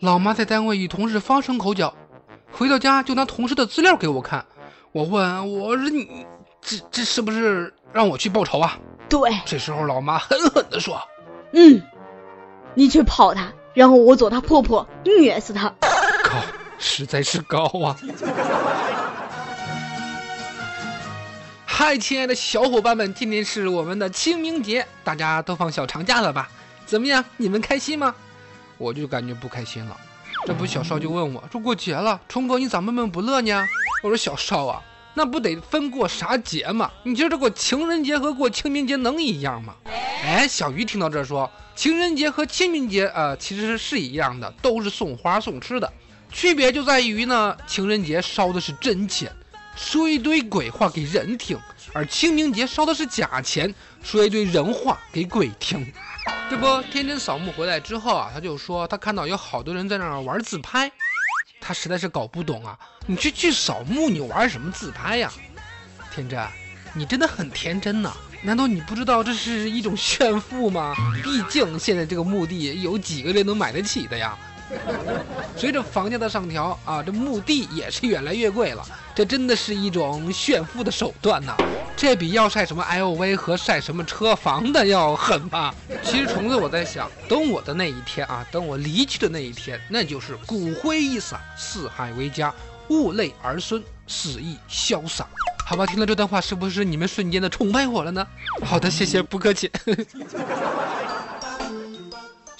老妈在单位与同事发生口角，回到家就拿同事的资料给我看。我问我说你这这是不是让我去报仇啊？对，这时候老妈狠狠地说。嗯，你去泡他，然后我做他婆婆，虐死他。高，实在是高啊！嗨，亲爱的小伙伴们，今天是我们的清明节，大家都放小长假了吧？怎么样，你们开心吗？我就感觉不开心了。这不，小少就问我说：“过节了，冲哥你咋闷闷不乐呢？”我说：“小少啊，那不得分过啥节吗？你觉得过情人节和过清明节能一样吗？”哎，小鱼听到这说，情人节和清明节啊，其实是一样的，都是送花送吃的，区别就在于呢，情人节烧的是真钱，说一堆鬼话给人听，而清明节烧的是假钱，说一堆人话给鬼听。这不，天真扫墓回来之后啊，他就说他看到有好多人在那儿玩自拍，他实在是搞不懂啊，你去去扫墓，你玩什么自拍呀？天真，你真的很天真呐。难道你不知道这是一种炫富吗？毕竟现在这个墓地有几个人能买得起的呀？随着房价的上调啊，这墓地也是越来越贵了。这真的是一种炫富的手段呐！这比要晒什么 LV 和晒什么车房的要狠吧？其实虫子我在想，等我的那一天啊，等我离去的那一天，那就是骨灰一撒，四海为家，物累儿孙，死亦潇洒。好吧，听了这段话，是不是你们瞬间的崇拜我了呢？好的，谢谢，不客气。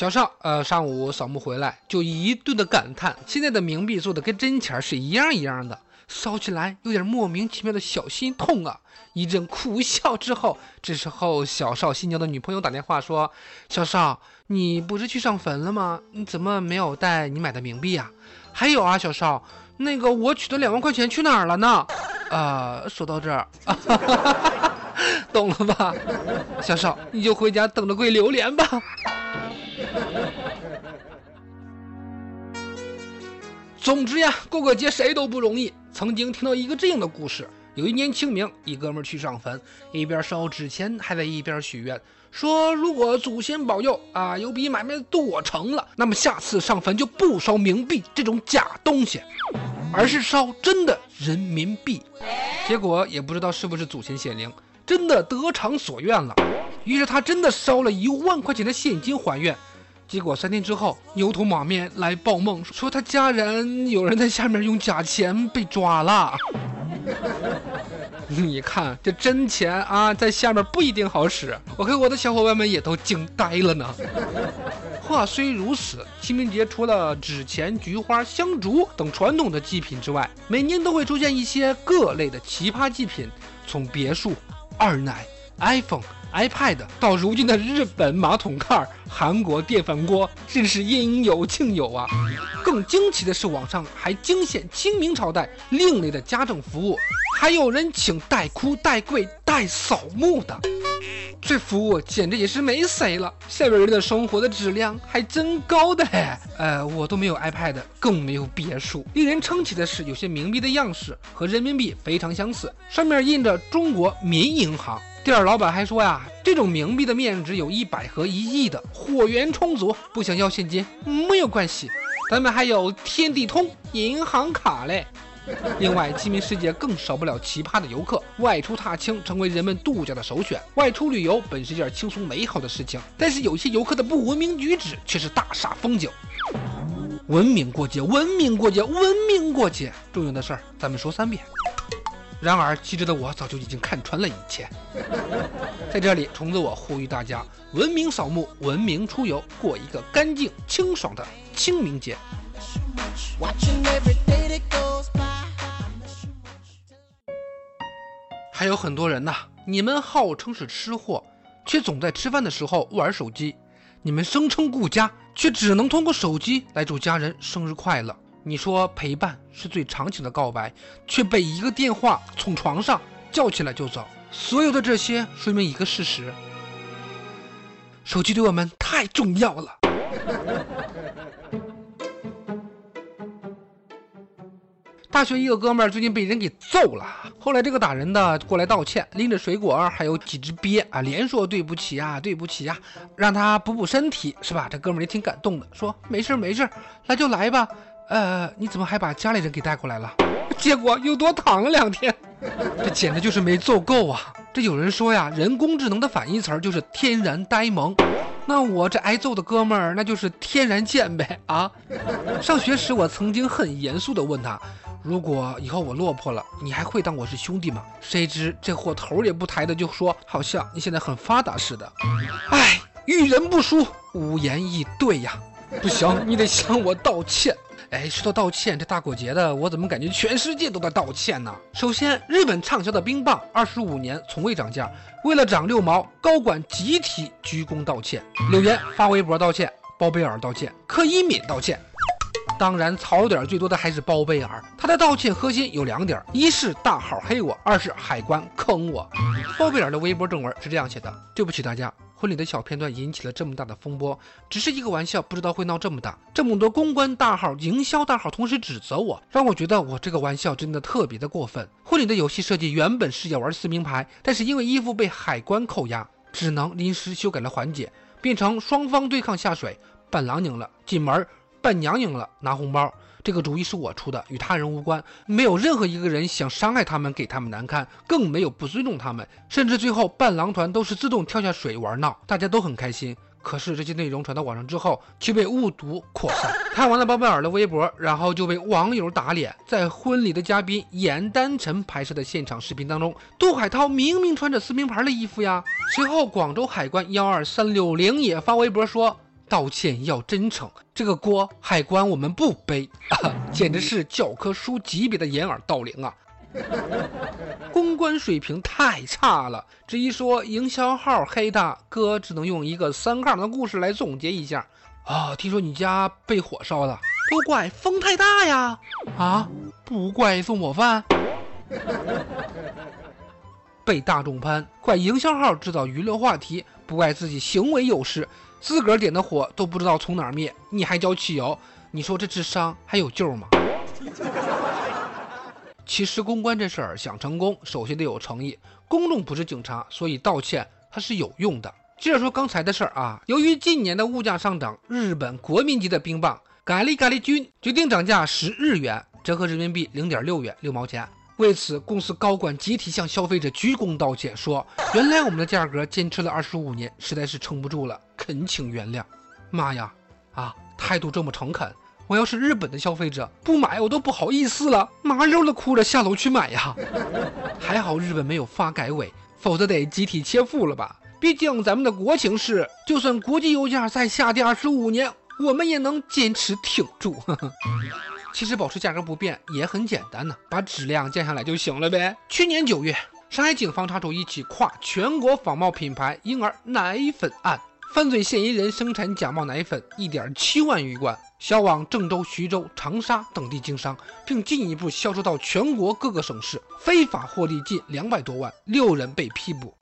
小邵，呃，上午扫墓回来就一顿的感叹，现在的冥币做的跟真钱是一样一样的，烧起来有点莫名其妙的小心痛啊！一阵苦笑之后，这时候小邵新交的女朋友打电话说：“小邵，你不是去上坟了吗？你怎么没有带你买的冥币呀？还有啊，小邵，那个我取的两万块钱去哪儿了呢？”啊，说到这儿，懂了吧，小少，你就回家等着跪榴莲吧。总之呀，过个节谁都不容易。曾经听到一个这样的故事：有一年清明，一哥们去上坟，一边烧纸钱，还在一边许愿，说如果祖先保佑啊，有笔买卖做成了，那么下次上坟就不烧冥币这种假东西。而是烧真的人民币，结果也不知道是不是祖先显灵，真的得偿所愿了。于是他真的烧了一万块钱的现金还愿，结果三天之后牛头马面来报梦，说他家人有人在下面用假钱被抓了。你看这真钱啊，在下面不一定好使。我和我的小伙伴们也都惊呆了呢。话虽如此，清明节除了纸钱、菊花、香烛等传统的祭品之外，每年都会出现一些各类的奇葩祭品，从别墅、二奶、iPhone、iPad 到如今的日本马桶盖、韩国电饭锅，真是应有尽有啊！更惊奇的是，网上还惊现清明朝代另类的家政服务，还有人请带哭、带跪、带扫墓的。这服务简直也是没谁了，下边人的生活的质量还真高的嘿。呃，我都没有 iPad，更没有别墅。令人称奇的是，有些冥币的样式和人民币非常相似，上面印着中国民银行。店儿老板还说呀，这种冥币的面值有一百和一亿的，货源充足，不想要现金没有关系，咱们还有天地通银行卡嘞。另外，清明时节更少不了奇葩的游客，外出踏青成为人们度假的首选。外出旅游本是一件轻松美好的事情，但是有些游客的不文明举止却是大煞风景。文明过节，文明过节，文明过节，重要的事儿咱们说三遍。然而，机智的我早就已经看穿了一切。在这里，虫子我呼吁大家：文明扫墓，文明出游，过一个干净清爽的清明节。还有很多人呐，你们号称是吃货，却总在吃饭的时候玩手机；你们声称顾家，却只能通过手机来祝家人生日快乐。你说陪伴是最长情的告白，却被一个电话从床上叫起来就走。所有的这些说明一个事实：手机对我们太重要了。大学一个哥们儿最近被人给揍了，后来这个打人的过来道歉，拎着水果还有几只鳖啊，连说对不起呀，对不起呀，让他补补身体，是吧？这哥们儿也挺感动的，说没事没事，来就来吧。呃，你怎么还把家里人给带过来了？结果又多躺了两天，这简直就是没揍够啊！这有人说呀，人工智能的反义词就是天然呆萌。那我这挨揍的哥们儿，那就是天然贱呗啊！上学时我曾经很严肃地问他，如果以后我落魄了，你还会当我是兄弟吗？谁知这货头也不抬的就说，好像你现在很发达似的。哎，遇人不淑，无言以对呀！不行，你得向我道歉。哎，说到道歉，这大过节的，我怎么感觉全世界都在道歉呢？首先，日本畅销的冰棒二十五年从未涨价，为了涨六毛，高管集体鞠躬道歉。柳岩发微博道歉，包贝尔道歉，柯以敏道歉。当然，槽点最多的还是包贝尔，他的道歉核心有两点：一是大号黑我，二是海关坑我。包贝尔的微博正文是这样写的：对不起大家。婚礼的小片段引起了这么大的风波，只是一个玩笑，不知道会闹这么大。这么多公关大号、营销大号同时指责我，让我觉得我这个玩笑真的特别的过分。婚礼的游戏设计原本是要玩撕名牌，但是因为衣服被海关扣押，只能临时修改了环节，变成双方对抗下水，伴郎赢了进门，伴娘赢了拿红包。这个主意是我出的，与他人无关，没有任何一个人想伤害他们，给他们难堪，更没有不尊重他们，甚至最后伴郎团都是自动跳下水玩闹，大家都很开心。可是这些内容传到网上之后，却被误读扩散。看完了包贝尔的微博，然后就被网友打脸。在婚礼的嘉宾严丹晨拍摄的现场视频当中，杜海涛明明穿着撕名牌的衣服呀。随后，广州海关幺二三六零也发微博说。道歉要真诚，这个锅海关我们不背啊！简直是教科书级别的掩耳盗铃啊！公关水平太差了，这一说营销号黑他，哥只能用一个三杠的故事来总结一下啊！听说你家被火烧了，都怪风太大呀！啊，不怪送火饭，被大众喷，怪营销号制造娱乐话题，不怪自己行为有失。自个儿点的火都不知道从哪儿灭，你还浇汽油？你说这智商还有救吗？其实公关这事儿想成功，首先得有诚意。公众不是警察，所以道歉它是有用的。接着说刚才的事儿啊，由于近年的物价上涨，日本国民级的冰棒咖喱咖喱君决定涨价十日元，折合人民币零点六元六毛钱。为此，公司高管集体向消费者鞠躬道歉，说：“原来我们的价格坚持了二十五年，实在是撑不住了，恳请原谅。”妈呀，啊，态度这么诚恳，我要是日本的消费者，不买我都不好意思了，麻溜的哭着下楼去买呀。还好日本没有发改委，否则得集体切腹了吧？毕竟咱们的国情是，就算国际油价再下跌二十五年，我们也能坚持挺住。其实保持价格不变也很简单呢，把质量降下来就行了呗。去年九月，上海警方查处一起跨全国仿冒品牌婴儿奶粉案，犯罪嫌疑人生产假冒奶粉一点七万余罐，销往郑州、徐州、长沙等地经商，并进一步销售到全国各个省市，非法获利近两百多万，六人被批捕。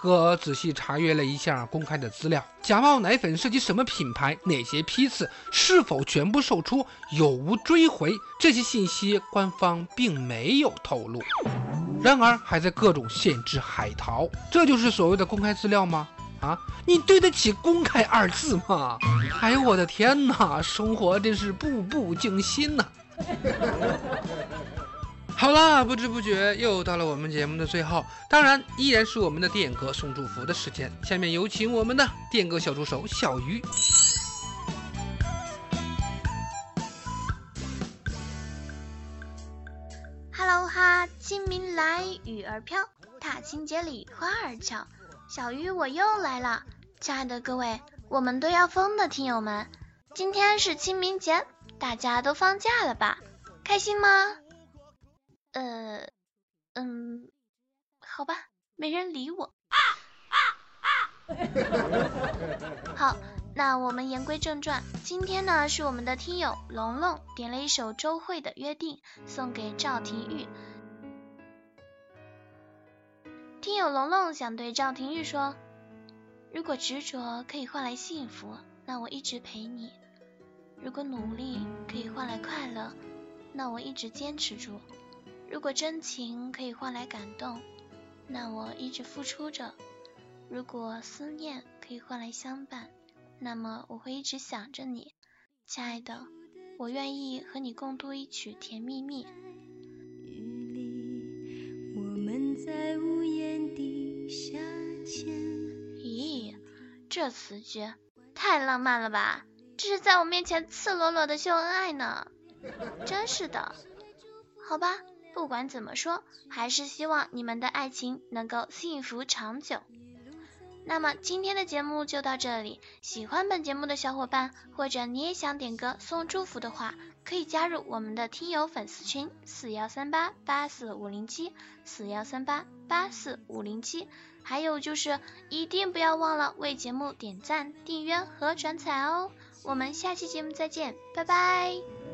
哥仔细查阅了一下公开的资料，假冒奶粉涉及什么品牌、哪些批次、是否全部售出、有无追回，这些信息官方并没有透露。然而还在各种限制海淘，这就是所谓的公开资料吗？啊，你对得起“公开”二字吗？哎呦我的天哪，生活真是步步惊心呐！好啦，不知不觉又到了我们节目的最后，当然依然是我们的电哥送祝福的时间。下面有请我们的电哥小助手小鱼。Hello 哈，清明来雨儿飘，踏青节里花儿俏。小鱼我又来了，亲爱的各位，我们都要疯的听友们，今天是清明节，大家都放假了吧？开心吗？呃，嗯，好吧，没人理我。啊啊啊好，那我们言归正传，今天呢是我们的听友龙龙点了一首周蕙的《约定》，送给赵廷玉。听友龙龙想对赵廷玉说：如果执着可以换来幸福，那我一直陪你；如果努力可以换来快乐。那我一直坚持住；如果真情可以换来感动，那我一直付出着；如果思念可以换来相伴，那么我会一直想着你，亲爱的，我愿意和你共度一曲甜蜜蜜。咦，这词句太浪漫了吧！这是在我面前赤裸裸的秀恩爱呢，真是的。好吧，不管怎么说，还是希望你们的爱情能够幸福长久。那么今天的节目就到这里，喜欢本节目的小伙伴，或者你也想点歌送祝福的话。可以加入我们的听友粉丝群四幺三八八四五零七四幺三八八四五零七，还有就是一定不要忘了为节目点赞、订阅和转采哦！我们下期节目再见，拜拜。